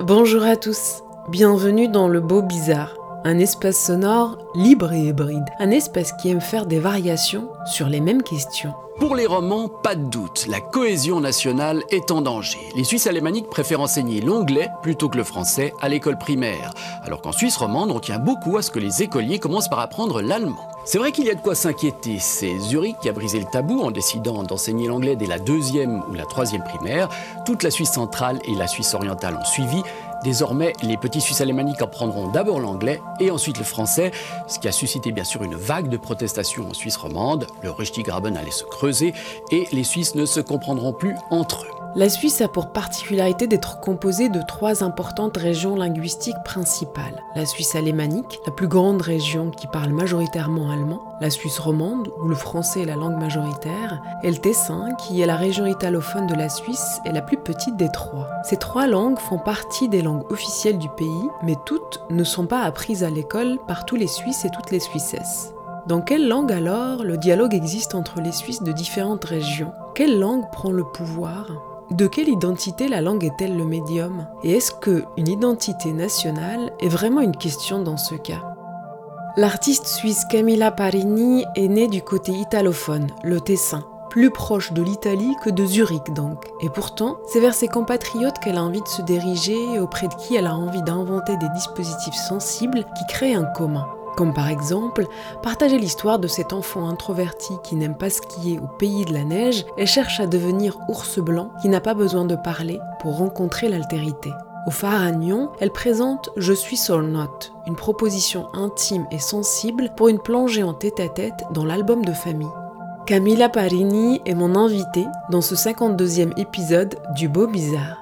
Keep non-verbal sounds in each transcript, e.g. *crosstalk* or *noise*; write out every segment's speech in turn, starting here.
Bonjour à tous. Bienvenue dans le beau bizarre, un espace sonore libre et hybride, un espace qui aime faire des variations sur les mêmes questions. Pour les romans, pas de doute, la cohésion nationale est en danger. Les Suisses alémaniques préfèrent enseigner l'anglais plutôt que le français à l'école primaire, alors qu'en Suisse romande, on tient beaucoup à ce que les écoliers commencent par apprendre l'allemand. C'est vrai qu'il y a de quoi s'inquiéter. C'est Zurich qui a brisé le tabou en décidant d'enseigner l'anglais dès la deuxième ou la troisième primaire. Toute la Suisse centrale et la Suisse orientale ont suivi. Désormais, les petits Suisses alémaniques apprendront d'abord l'anglais et ensuite le français, ce qui a suscité bien sûr une vague de protestations en Suisse romande. Le Richtigraben allait se creuser et les Suisses ne se comprendront plus entre eux. La Suisse a pour particularité d'être composée de trois importantes régions linguistiques principales. La Suisse alémanique, la plus grande région qui parle majoritairement allemand, la Suisse romande, où le français est la langue majoritaire, et le Tessin, qui est la région italophone de la Suisse et la plus petite des trois. Ces trois langues font partie des langues officielles du pays, mais toutes ne sont pas apprises à l'école par tous les Suisses et toutes les Suissesses. Dans quelle langue alors le dialogue existe entre les Suisses de différentes régions? Quelle langue prend le pouvoir? De quelle identité la langue est-elle le médium? Et est-ce que une identité nationale est vraiment une question dans ce cas? L'artiste suisse Camilla Parini est née du côté italophone, le Tessin, plus proche de l'Italie que de Zurich donc. Et pourtant, c'est vers ses compatriotes qu'elle a envie de se diriger et auprès de qui elle a envie d'inventer des dispositifs sensibles qui créent un commun. Comme par exemple, partager l'histoire de cet enfant introverti qui n'aime pas skier au pays de la neige et cherche à devenir ours blanc qui n'a pas besoin de parler pour rencontrer l'altérité. Au phare à Nyon, elle présente Je suis Soul Note, une proposition intime et sensible pour une plongée en tête-à-tête dans l'album de famille. Camilla Parini est mon invitée dans ce 52e épisode du Beau Bizarre.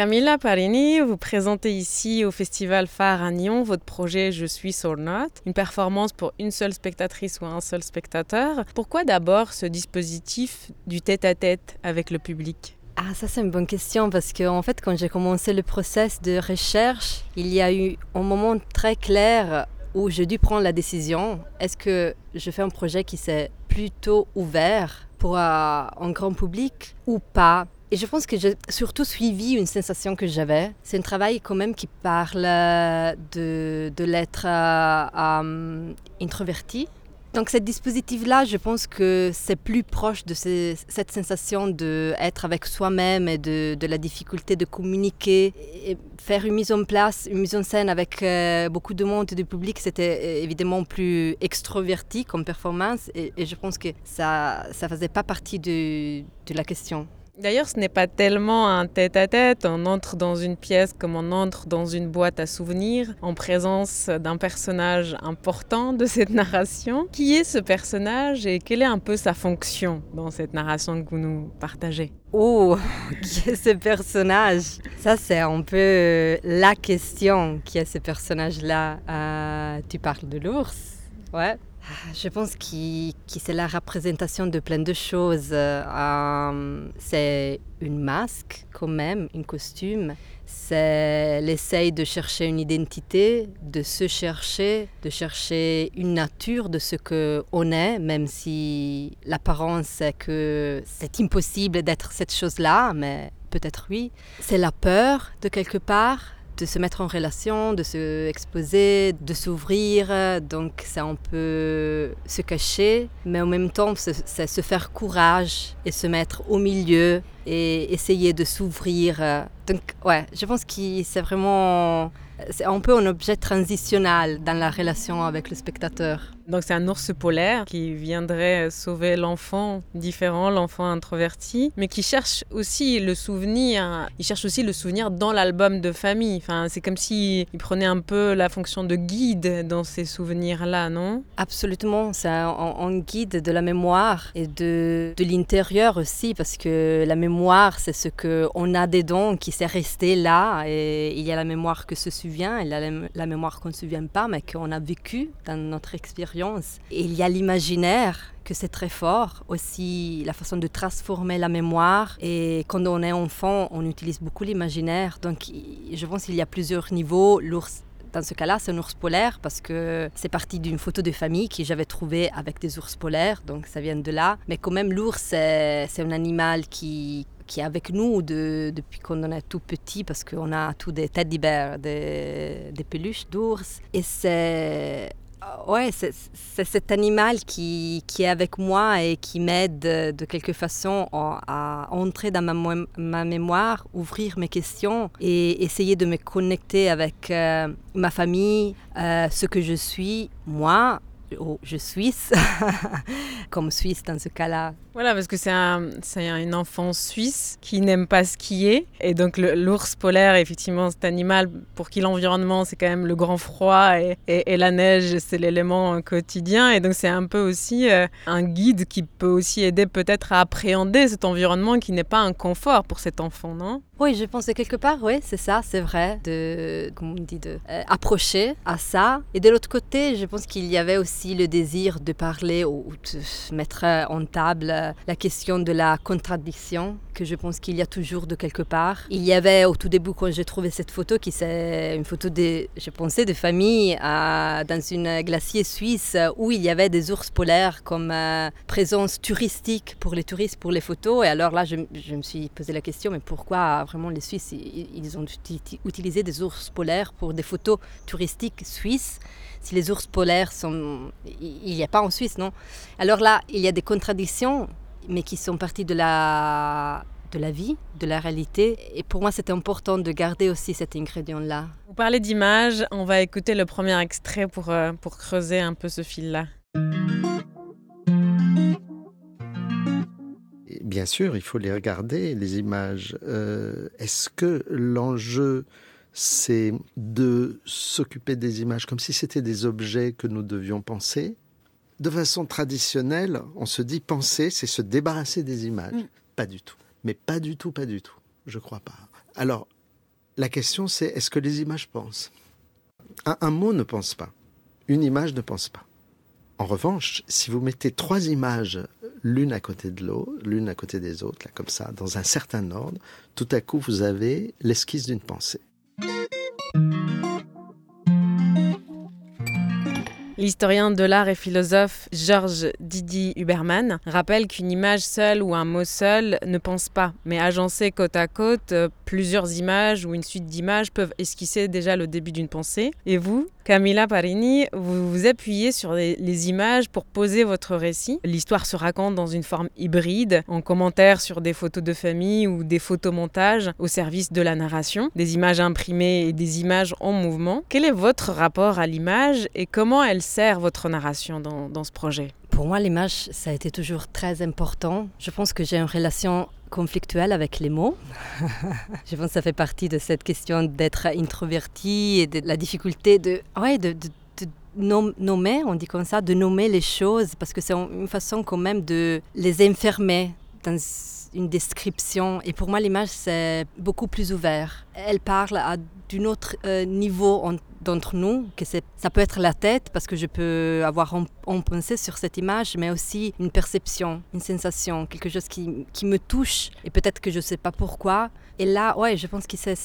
Camilla Parini, vous présentez ici au Festival Phare à Nyon votre projet Je suis or not, une performance pour une seule spectatrice ou un seul spectateur. Pourquoi d'abord ce dispositif du tête-à-tête avec le public? Ah, ça c'est une bonne question parce que en fait quand j'ai commencé le process de recherche, il y a eu un moment très clair où j'ai dû prendre la décision. Est-ce que je fais un projet qui s'est plutôt ouvert pour un grand public ou pas? Et je pense que j'ai surtout suivi une sensation que j'avais. C'est un travail quand même qui parle de, de l'être euh, euh, introverti. Donc ce dispositif-là, je pense que c'est plus proche de cette sensation d'être avec soi-même et de, de, la difficulté de communiquer. Faire une mise en place, une mise en scène avec euh, beaucoup de monde et du public, c'était évidemment plus extroverti comme performance. Et, et je pense que ça ne faisait pas partie de, de la question. D'ailleurs, ce n'est pas tellement un tête-à-tête. On entre dans une pièce comme on entre dans une boîte à souvenirs, en présence d'un personnage important de *laughs* cette narration. Qui est ce personnage et quelle est un peu sa fonction dans cette narration que vous nous partagez? Oh, *laughs* qui est ce personnage? Ça, c'est un peu euh, la question. Qui est ce personnage-là? Euh, Tu parles de l'ours? Ouais. Ah, je pense que, c'est la représentation de plein de choses. Euh, c'est une masque quand même, un costume. C'est l'essai de chercher une identité, de se chercher, de chercher une nature de ce qu'on est, même si l'apparence est que c'est impossible d'être cette chose-là, mais peut-être oui. C'est la peur de quelque part, de se mettre en relation, de se exposer, de s'ouvrir. Donc c'est un peu se cacher, mais en même temps c'est se faire courage et se mettre au milieu et essayer de s'ouvrir. Donc ouais, je pense que c'est vraiment c'est un peu un objet transitionnel dans la relation avec le spectateur. Donc c'est un ours polaire qui viendrait sauver l'enfant différent, l'enfant introverti, mais qui cherche aussi le souvenir. Il cherche aussi le souvenir dans l'album de famille. Enfin, c'est comme s'il prenait un peu la fonction de guide dans ces souvenirs-là, non? Absolument, c'est un, un, guide de la mémoire et de, de l'intérieur aussi, parce que la mémoire, c'est ce qu'on a dedans qui s'est resté là. Et il y a la mémoire que se souvient, il y a la, la mémoire qu'on ne se souvient pas, mais qu'on a vécu dans notre expérience. Il y a l'imaginaire, que c'est très fort, aussi la façon de transformer la mémoire. Et quand on est enfant, on utilise beaucoup l'imaginaire. Donc je pense qu'il y a plusieurs niveaux. L'ours dans ce cas-là, c'est un ours polaire parce que c'est parti d'une photo de famille que j'avais trouvée avec des ours polaires, donc ça vient de là. Mais quand même, l'ours, c'est un animal qui, qui est avec nous de, depuis qu'on est tout petit parce qu'on a tous des têtes bears, des, des peluches d'ours. Et c'est ouais, c'est cet animal qui, est avec moi et qui m'aide de quelque façon à entrer dans ma, ma, mémoire, ouvrir mes questions et essayer de me connecter avec euh, ma famille, euh, ce que je suis, moi, oh, je suis *laughs* comme Suisse dans ce cas-là. Voilà, parce que c'est un, une enfant suisse qui n'aime pas skier. Et donc l'ours polaire, effectivement, cet animal pour qui l'environnement, c'est quand même le grand froid et, la neige, c'est l'élément quotidien. Et donc c'est un peu aussi euh, un guide qui peut aussi aider peut-être à appréhender cet environnement qui n'est pas un confort pour cet enfant, non? Oui, je pense que quelque part, oui, c'est ça, c'est vrai, de, comme on dit, de euh, approcher à ça. Et de l'autre côté, je pense qu'il y avait aussi le désir de parler ou de mettre en table la question de la contradiction que je pense qu'il y a toujours de quelque part. Il y avait au tout début quand j'ai trouvé cette photo qui c'est une photo de, je pensais, de famille dans une glacier suisse où il y avait des ours polaires comme euh, présence touristique pour les touristes pour les photos. Et alors là, je, me suis posé la question, mais pourquoi vraiment les Suisses ils ont utilisé des ours polaires pour des photos touristiques suisses si les ours polaires sont... Il n'y a pas en Suisse, non? Alors là, il y a des contradictions, mais qui sont parties de la de la vie, de la réalité. Et pour moi, c'était important de garder aussi cet ingrédient-là. Vous parlez d'images, on va écouter le premier extrait pour, euh, pour creuser un peu ce fil-là. Bien sûr, il faut les regarder, les images. Euh, Est-ce que l'enjeu c'est de s'occuper des images comme si c'était des objets que nous devions penser? De façon traditionnelle, on se dit penser, c'est se débarrasser des images. Mm. Pas du tout. Mais pas du tout, pas du tout. Je crois pas. Alors, la question c'est est-ce que les images pensent? Un, un mot ne pense pas. Une image ne pense pas. En revanche, si vous mettez trois images l'une à côté de l'autre, l'une à côté des autres, là comme ça, dans un certain ordre, tout à coup vous avez l'esquisse d'une pensée. L'historien de l'art et philosophe Georges Didi Huberman rappelle qu'une image seule ou un mot seul ne pense pas, mais agencé côte à côte, euh, plusieurs images ou une suite d'images peuvent esquisser déjà le début d'une pensée. Et vous, Camilla Parini, vous vous appuyez sur les, images pour poser votre récit. L'histoire se raconte dans une forme hybride, en commentaire sur des photos de famille ou des photomontages au service de la narration, des images imprimées et des images en mouvement. Quel est votre rapport à l'image et comment elle sert votre narration dans ce projet? Pour moi, l'image, ça a été toujours très important. Je pense que j'ai une relation conflictuelle avec les mots. *laughs* je pense que ça fait partie de cette question d'être introverti et de la difficulté de, ouais, de, nommer, on dit comme ça, de nommer les choses, parce que c'est une façon quand même de les enfermer dans une description. Et pour moi, l'image, c'est beaucoup plus ouvert. Elle parle à d'un autre euh, niveau d'entre nous, que ça peut être la tête, parce que je peux avoir en, en, pensée sur cette image, mais aussi une perception, une sensation, quelque chose qui, qui me touche, et peut-être que je ne sais pas pourquoi. Et là, ouais, je pense que c'est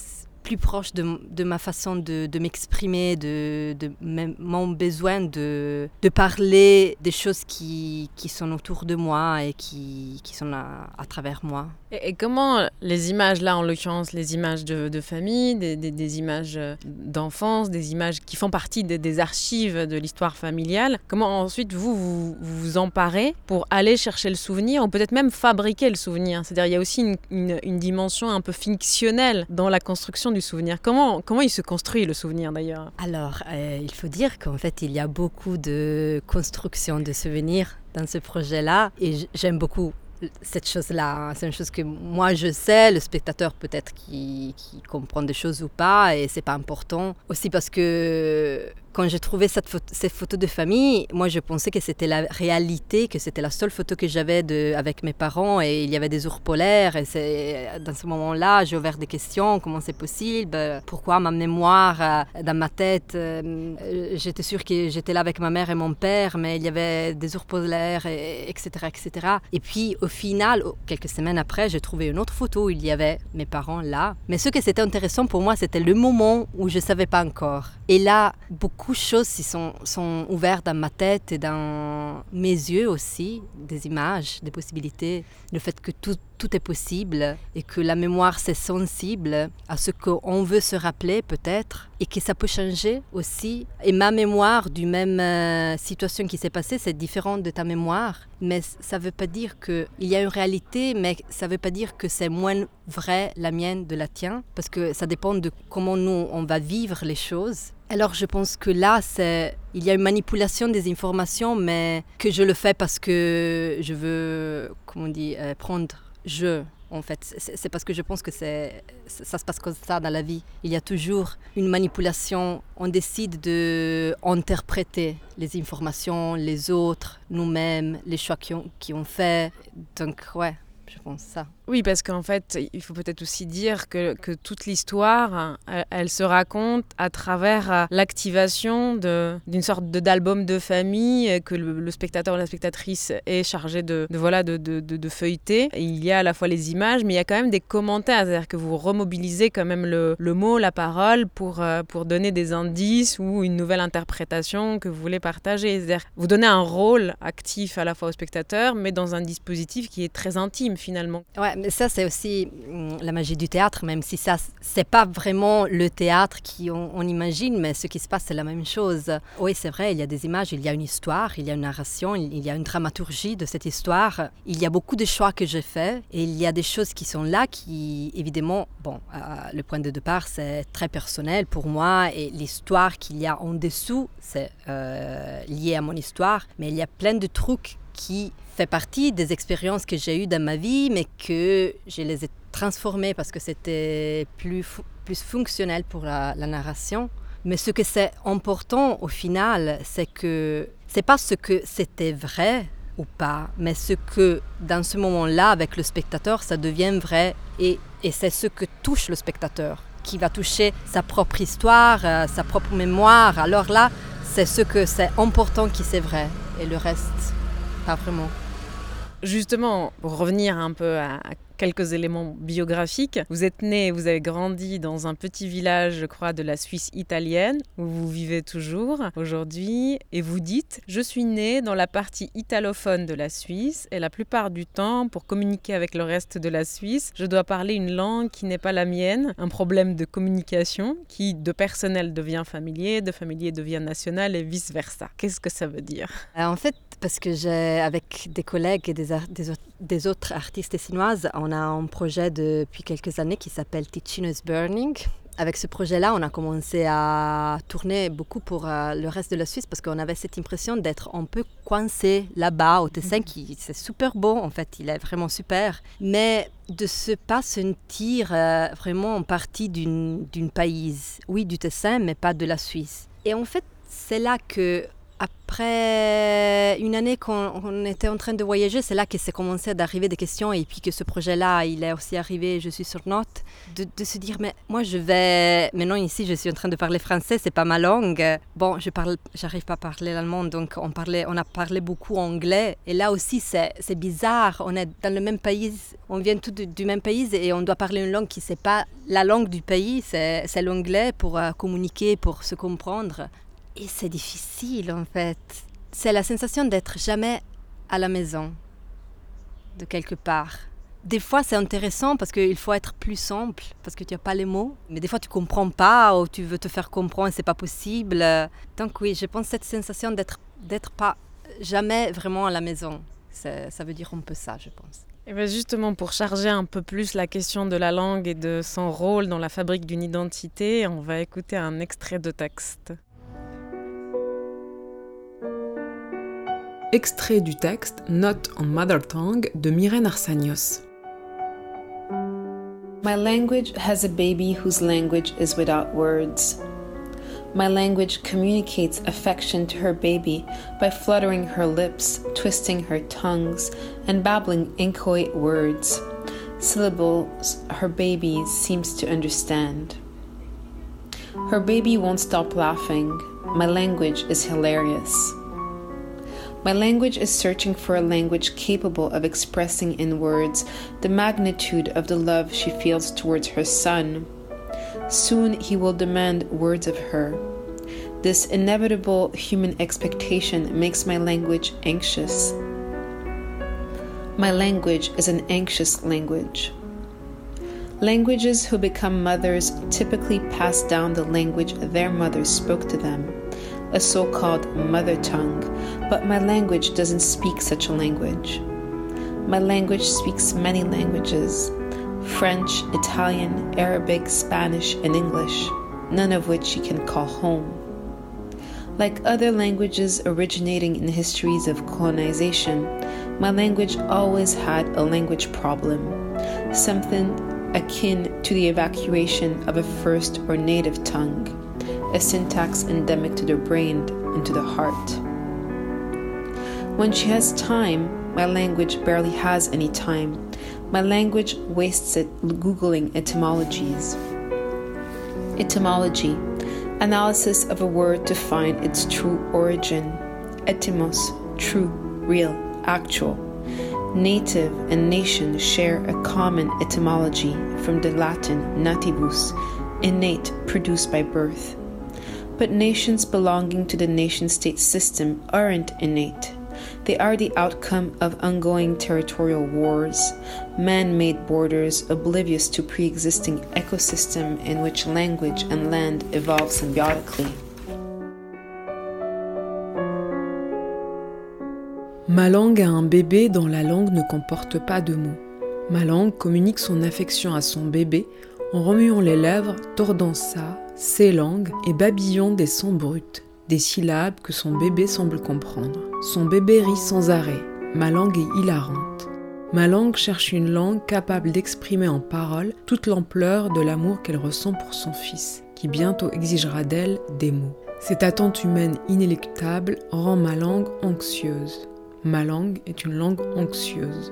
plus proche de, de, ma façon de, m'exprimer, de, de, mon besoin de, parler des choses qui, qui, sont autour de moi et qui, qui sont à, à, travers moi. Et, comment les images, là en l'occurrence, les images de, famille, des, des, images d'enfance, des images qui font partie des, des archives de l'histoire familiale, comment ensuite vous, vous vous emparez pour aller chercher le souvenir ou peut-être même fabriquer le souvenir? C'est-à-dire il y a aussi une, une, une dimension un peu fictionnelle dans la construction du souvenir. Comment, comment il se construit le souvenir d'ailleurs? Alors, euh, il faut dire qu'en fait, il y a beaucoup de construction de souvenirs dans ce projet-là. Et j'aime beaucoup cette chose-là. C'est une chose que moi je sais, le spectateur peut-être qui, qui comprend des choses ou pas, et c'est pas important. Aussi parce que quand j'ai trouvé cette photo, ces photos de famille, moi je pensais que c'était la réalité, que c'était la seule photo que j'avais avec mes parents et il y avait des ours polaires. Et dans ce moment-là, j'ai ouvert des questions comment c'est possible Pourquoi ma mémoire euh, dans ma tête euh, J'étais sûre que j'étais là avec ma mère et mon père, mais il y avait des ours polaires, et, etc., etc. Et puis au final, quelques semaines après, j'ai trouvé une autre photo où il y avait mes parents là. Mais ce qui était intéressant pour moi, c'était le moment où je savais pas encore. Et là, beaucoup beaucoup de choses sont, sont ouvertes dans ma tête et dans mes yeux aussi, des images, des possibilités, le fait que tout, tout est possible et que la mémoire c'est sensible à ce qu'on veut se rappeler peut-être et que ça peut changer aussi. Et ma mémoire du même euh, situation qui s'est passée, c'est différent de ta mémoire, mais ça ne veut pas dire qu'il y a une réalité, mais ça ne veut pas dire que c'est moins vrai la mienne de la tienne, parce que ça dépend de comment nous on va vivre les choses. Alors je pense que là, il y a une manipulation des informations, mais que je le fais parce que je veux, comment on dit, euh, prendre je. En fait, c'est parce que je pense que ça se passe comme ça dans la vie. Il y a toujours une manipulation. On décide de interpréter les informations, les autres, nous-mêmes, les choix qui ont fait. Donc ouais, je pense ça. Oui, parce qu'en fait, il faut peut-être aussi dire que, toute l'histoire, elle, se raconte à travers euh, l'activation d'une sorte d'album de famille que le, spectateur ou la spectatrice est chargé de, voilà, de, de, de, feuilleter. il y a à la fois les images, mais il y a quand même des commentaires, c'est-à-dire que vous remobilisez quand même le, le, mot, la parole pour, euh, pour donner des indices ou une nouvelle interprétation que vous voulez partager. C'est-à-dire vous donnez un rôle actif à la fois au spectateur, mais dans un dispositif qui est très intime finalement. Ouais, mais ça, c'est aussi hum, la magie du théâtre, même si ça, c'est pas vraiment le théâtre qu'on on imagine, mais ce qui se passe, c'est la même chose. Oui, c'est vrai, il y a des images, il y a une histoire, il y a une narration, il y a une dramaturgie de cette histoire. Il y a beaucoup de choix que j'ai faits et il y a des choses qui sont là qui, évidemment, bon, euh, le point de départ, c'est très personnel pour moi et l'histoire qu'il y a en dessous, c'est euh, lié à mon histoire, mais il y a plein de trucs qui fait partie des expériences que j'ai eues dans ma vie, mais que je les ai transformées parce que c'était plus, plus fonctionnel pour la, narration. Mais ce que c'est important au final, c'est que c'est pas ce que c'était vrai ou pas, mais ce que dans ce moment-là, avec le spectateur, ça devient vrai et, et c'est ce que touche le spectateur, qui va toucher sa propre histoire, euh, sa propre mémoire. Alors là, c'est ce que c'est important qui c'est vrai et le reste, pas vraiment. Justement, pour revenir un peu à, quelques éléments biographiques. Vous êtes né, vous avez grandi dans un petit village, je crois, de la Suisse italienne, où vous vivez toujours aujourd'hui, et vous dites Je suis né dans la partie italophone de la Suisse, et la plupart du temps, pour communiquer avec le reste de la Suisse, je dois parler une langue qui n'est pas la mienne, un problème de communication qui, de personnel, devient familier, de familier devient national, et vice-versa. Qu'est-ce que ça veut dire? Euh, En fait, parce que j'ai, avec des collègues et des, des, autres artistes chinoises, on a un projet depuis quelques années qui s'appelle Ticino is Burning. Avec ce projet-là, on a commencé à tourner beaucoup pour euh, le reste de la Suisse parce qu'on avait cette impression d'être un peu coincé là-bas au Tessin, qui c'est super beau en fait, il est vraiment super, mais de se pas sentir euh, vraiment en partie d'une pays, oui du Tessin, mais pas de la Suisse. Et en fait, c'est là que après une année qu'on était en train de voyager, c'est là que c'est commencé d'arriver des questions et puis que ce projet-là, il est aussi arrivé, je suis sur note, de, se dire, mais moi je vais, maintenant ici je suis en train de parler français, c'est pas ma langue. Bon, je parle, j'arrive pas à parler l'allemand, donc on, parlait, on a parlé beaucoup anglais. Et là aussi, c'est bizarre, on est dans le même pays, on vient tous du, même pays et on doit parler une langue qui n'est pas la langue du pays, c'est l'anglais pour euh, communiquer, pour se comprendre. Et c'est difficile en fait. C'est la sensation d'être jamais à la maison, de quelque part. Des fois, c'est intéressant parce qu'il faut être plus simple, parce que tu n'as pas les mots. Mais des fois, tu comprends pas ou tu veux te faire comprendre c'est pas possible. Donc oui, je pense cette sensation d'être d'être pas jamais vraiment à la maison. Ça veut dire un peu ça, je pense. Et bien justement, pour charger un peu plus la question de la langue et de son rôle dans la fabrique d'une identité, on va écouter un extrait de texte. Extrait du texte Not on Mother Tongue de Myrène Arsanios. My language has a baby whose language is without words. My language communicates affection to her baby by fluttering her lips, twisting her tongues, and babbling inchoate words, syllables her baby seems to understand. Her baby won't stop laughing. My language is hilarious. My language is searching for a language capable of expressing in words the magnitude of the love she feels towards her son. Soon he will demand words of her. This inevitable human expectation makes my language anxious. My language is an anxious language. Languages who become mothers typically pass down the language their mothers spoke to them, a so called mother tongue, but my language doesn't speak such a language. My language speaks many languages French, Italian, Arabic, Spanish, and English, none of which you can call home. Like other languages originating in histories of colonization, my language always had a language problem, something akin to the evacuation of a first or native tongue, a syntax endemic to the brain and to the heart. When she has time, my language barely has any time. My language wastes it Googling etymologies. Etymology analysis of a word to find its true origin. Etymos, true, real, actual. Native and nation share a common etymology from the Latin nativus, innate, produced by birth. But nations belonging to the nation state system aren't innate. They are the outcome of ongoing territorial wars, man made borders oblivious to pre existing ecosystem in which language and land evolve symbiotically. Ma langue a un bébé dont la langue ne comporte pas de mots. Ma langue communique son affection à son bébé en remuant les lèvres, tordant sa, ses langues et babillant des sons bruts, des syllabes que son bébé semble comprendre. Son bébé rit sans arrêt. Ma langue est hilarante. Ma langue cherche une langue capable d'exprimer en paroles toute l'ampleur de l'amour qu'elle ressent pour son fils, qui bientôt exigera d'elle des mots. Cette attente humaine inéluctable rend ma langue anxieuse. Ma langue est une langue anxieuse.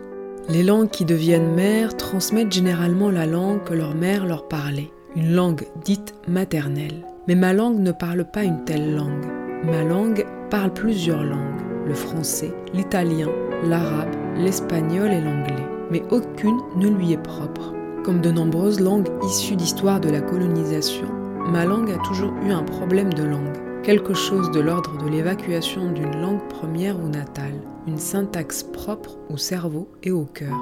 Les langues qui deviennent mères transmettent généralement la langue que leur mère leur parlait, une langue dite maternelle. Mais ma langue ne parle pas une telle langue. Ma langue parle plusieurs langues, le français, l'italien, l'arabe, l'espagnol et l'anglais. Mais aucune ne lui est propre. Comme de nombreuses langues issues d'histoire de la colonisation, ma langue a toujours eu un problème de langue quelque chose de l'ordre de l'évacuation d'une langue première ou natale, une syntaxe propre au cerveau et au cœur.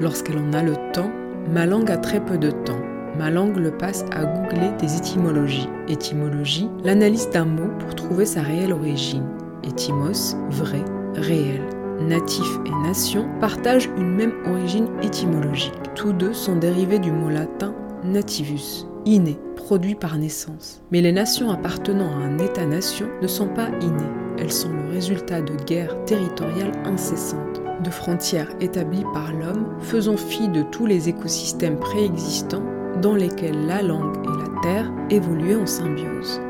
Lorsqu'elle en a le temps, ma langue a très peu de temps. Ma langue le passe à googler des étymologies. Étymologie, l'analyse d'un mot pour trouver sa réelle origine. Étymos, vrai, réel. Natif et nation partagent une même origine étymologique. Tous deux sont dérivés du mot latin nativus, inné, produit par naissance. Mais les nations appartenant à un État-nation ne sont pas innées. Elles sont le résultat de guerres territoriales incessantes, de frontières établies par l'homme, faisant fi de tous les écosystèmes préexistants dans lesquels la langue et la terre évoluaient en symbiose.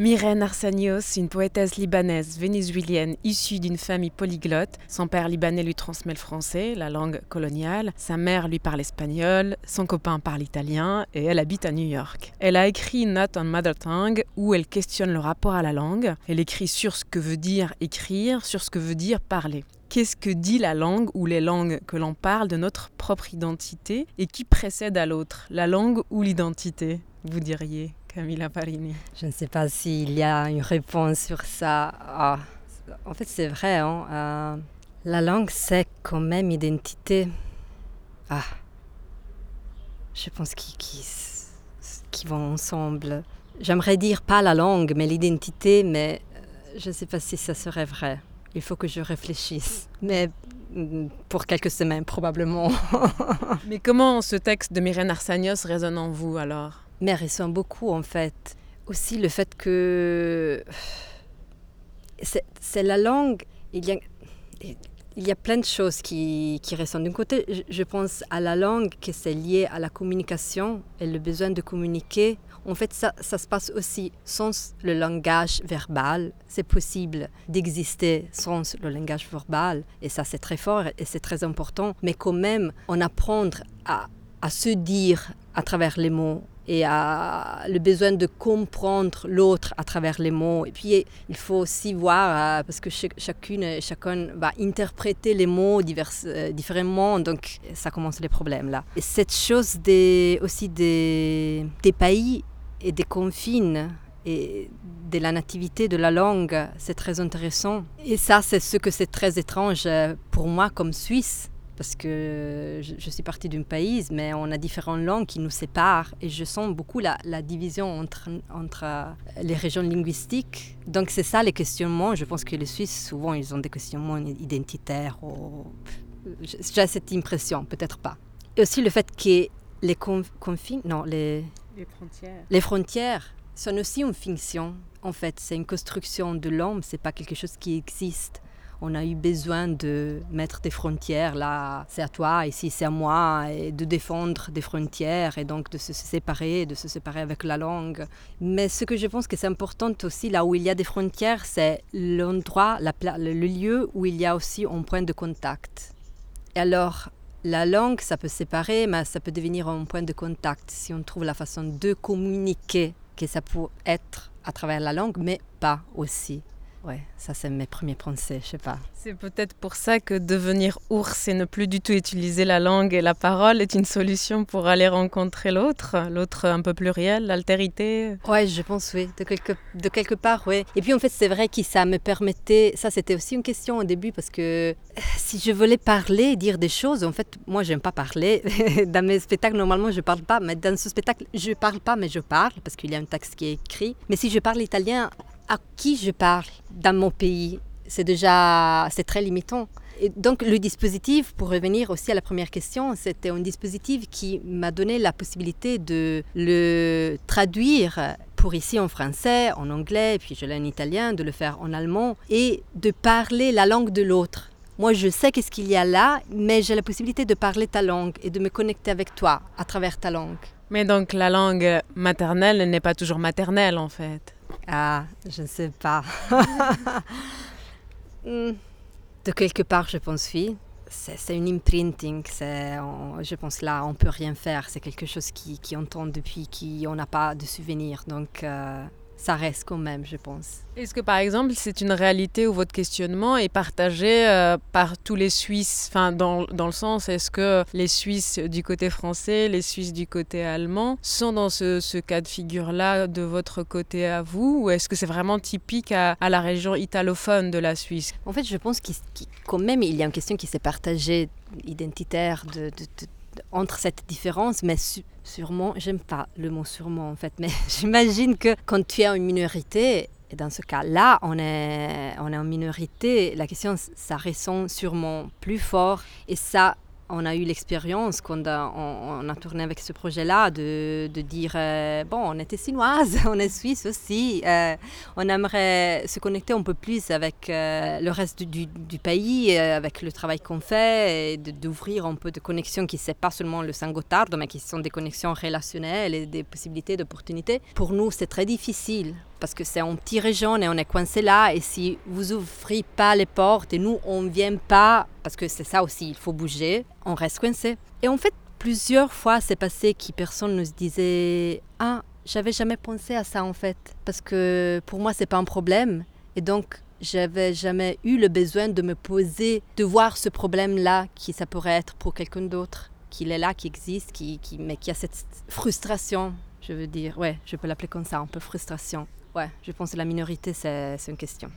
Myrène Arsanios, une poétesse libanaise vénézuélienne issue d'une famille polyglotte. Son père libanais lui transmet le français, la langue coloniale. Sa mère lui parle espagnol, son copain parle italien et elle habite à New York. Elle a écrit Not on Mother Tongue où elle questionne le rapport à la langue. Elle écrit sur ce que veut dire écrire, sur ce que veut dire parler. Qu'est-ce que dit la langue ou les langues que l'on parle de notre propre identité et qui précède à l'autre, la langue ou l'identité, vous diriez? Camilla Parini Je ne sais pas s'il y a une réponse sur ça. Ah, en fait, c'est vrai. Hein, euh, la langue, c'est quand même identité. Ah, je pense qu'ils vont ensemble. J'aimerais dire pas la langue, mais l'identité, mais euh, je ne sais pas si ça serait vrai. Il faut que je réfléchisse. Mais mm, pour quelques semaines, probablement. *laughs* Mais comment ce texte de Myrène Arsanios résonne en vous alors? Mais ressent beaucoup en fait. Aussi le fait que c'est c'est la langue. Il y a, il y a plein de choses qui, qui ressonnent. D'un côté, je- je pense à la langue, que c'est lié à la communication et le besoin de communiquer. En fait, ça, ça se passe aussi sans le langage verbal. C'est possible d'exister sans le langage verbal. Et ça, c'est très fort et c'est très important. Mais quand même, on apprend à, à se dire à travers les mots et le besoin de comprendre l'autre à travers les mots. Et puis, il faut aussi voir, euh, parce que ch- chacune et chacun va interpréter les mots divers, euh, différemment, donc ça commence les problèmes là. Et cette chose des, aussi des, des pays et des confines et de la nativité de la langue, c'est très intéressant. Et ça, c'est ce que c'est très étrange euh, pour moi comme Suisse, parce que je, je suis partie d'un pays, mais on a différentes langues qui nous séparent, et je sens beaucoup la, la division entre, entre euh, les régions linguistiques. Donc c'est ça les questionnements. Je pense que les Suisses, souvent, ils ont des questionnements identitaires. Ou... J'ai cette impression, peut-être pas. Et aussi le fait que les conf- confines, non, les, Les frontières. les frontières sont aussi une fiction. En fait, c'est une construction de l'homme, c'est pas quelque chose qui existe. On a eu besoin de mettre des frontières. Là, c'est à toi, ici, c'est à moi, et de défendre des frontières et donc de se séparer, de se séparer avec la langue. Mais ce que je pense que c'est important aussi, là où il y a des frontières, c'est l'endroit, le lieu où il y a aussi un point de contact. Et alors, la langue, ça peut séparer, mais ça peut devenir un point de contact si on trouve la façon de communiquer, que ça peut être à travers la langue, mais pas aussi. Ouais, ça c'est mes premiers pensées, je sais pas. C'est peut-être pour ça que devenir ours et ne plus du tout utiliser la langue et la parole est une solution pour aller rencontrer l'autre, l'autre un peu pluriel, l'altérité. Ouais, je pense, oui, de quelque, de quelque part, oui. Et puis en fait, c'est vrai que ça me permettait, ça c'était aussi une question au début, parce que euh, si je voulais parler, dire des choses, en fait, moi j'aime pas parler. *laughs* dans mes spectacles, normalement, je parle pas, mais dans ce spectacle, je parle pas, mais je parle, parce qu'il y a un texte qui est écrit. Mais si je parle italien, à qui je parle dans mon pays C'est déjà, c'est très limitant. Et donc le dispositif, pour revenir aussi à la première question, c'était un dispositif qui m'a donné la possibilité de le traduire pour ici en français, en anglais, puis je l'ai en italien, de le faire en allemand et de parler la langue de l'autre. Moi, je sais qu'est-ce qu'il y a là, mais j'ai la possibilité de parler ta langue et de me connecter avec toi à travers ta langue. Mais donc la langue maternelle n'est pas toujours maternelle en fait. Ah, je ne sais pas. *laughs* Hmm. De quelque part, je pense, oui. C'est une imprinting. c'est- on- je pense là, on peut rien faire. C'est quelque chose qui, qui entend depuis qu'on n'a pas de souvenirs. Donc, euh, ça reste quand même, je pense. Est-ce que par exemple c'est une réalité où votre questionnement est partagé euh, par tous les Suisses? Enfin, dans, dans le sens, est-ce que les Suisses du côté français, les Suisses du côté allemand sont dans ce, ce cas de figure-là de votre côté à vous? Ou est-ce que c'est vraiment typique à, à la région italophone de la Suisse? En fait, je pense qu'il quand même, il y a une question qui s'est partagée identitaire de, de- entre cette différence, mais sûrement, j'aime pas le mot sûrement en fait, mais *laughs* j'imagine que quand tu es une minorité, et dans ce cas-là, on est, on est en minorité, la question, ça ressent sûrement plus fort, et ça, on a eu l'expérience quand on, a tourné avec ce projet-là de, de dire, euh, bon, on était chinoise, *laughs* on est suisse aussi, euh, on aimerait se connecter un peu plus avec euh, le reste du, pays, avec le travail qu'on fait, et d'ouvrir un peu de connexions qui ne sont pas seulement le Saint-Gothard, mais qui sont des connexions relationnelles et des possibilités d'opportunités. Pour nous, c'est très difficile parce que c'est une petite région et on est coincé là. Et si vous ouvrez pas les portes et nous, on ne vient pas, parce que c'est ça aussi, il faut bouger, on reste coincé. Et en fait, plusieurs fois, c'est passé que personne nous disait Ah, j'avais jamais pensé à ça en fait, parce que pour moi, c'est pas un problème. Et donc, j'avais jamais eu le besoin de me poser, de voir ce problème-là, qui ça pourrait être pour quelqu'un d'autre, qu'il est là, qui existe, qui, qui, mais qui a cette frustration, je veux dire. Ouais, je peux l'appeler comme ça, un peu frustration. Ouais, je pense que la minorité, c'est une question.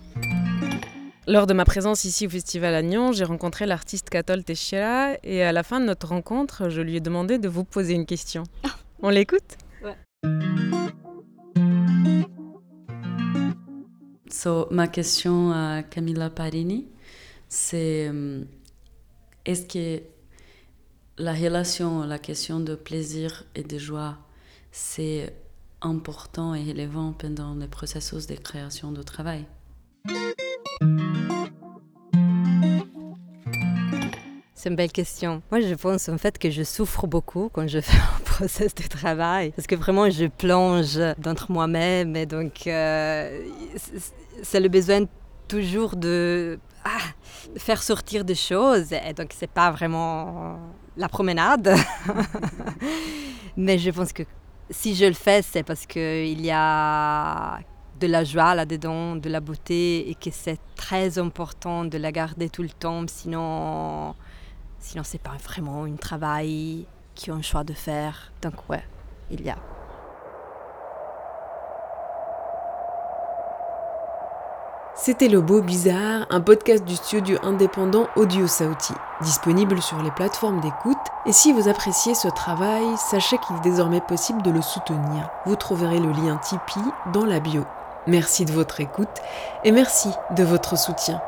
Lors de ma présence ici au Festival Agnon, j'ai rencontré l'artiste Catol Teixeira et à la fin de notre rencontre, je lui ai demandé de vous poser une question. *laughs* On l'écoute? So, ma question à Camilla Parini, c'est euh, est-ce que la relation, la question de plaisir et de joie, c'est important et relevant pendant le processus de création de travail C'est une belle question. Moi, je pense en fait que je souffre beaucoup quand je *laughs* fais un process de travail. Parce que vraiment, je plonge d'entre moi-même. Et donc, euh, c'est le besoin toujours de ah, faire sortir des choses. Et donc, c'est pas vraiment la promenade. *laughs* Mais je pense que si je le fais, c'est parce qu'il y a de la joie là-dedans, de la beauté, et que c'est très important de la garder tout le temps. Sinon, Sinon, c'est pas vraiment un travail qui ont le choix de faire. Donc, ouais, il y a. C'était Le Beau Bizarre, un podcast du studio indépendant Audio Sauti, disponible sur les plateformes d'écoute. Et si vous appréciez ce travail, sachez qu'il est désormais possible de le soutenir. Vous trouverez le lien Tipeee dans la bio. Merci de votre écoute et merci de votre soutien.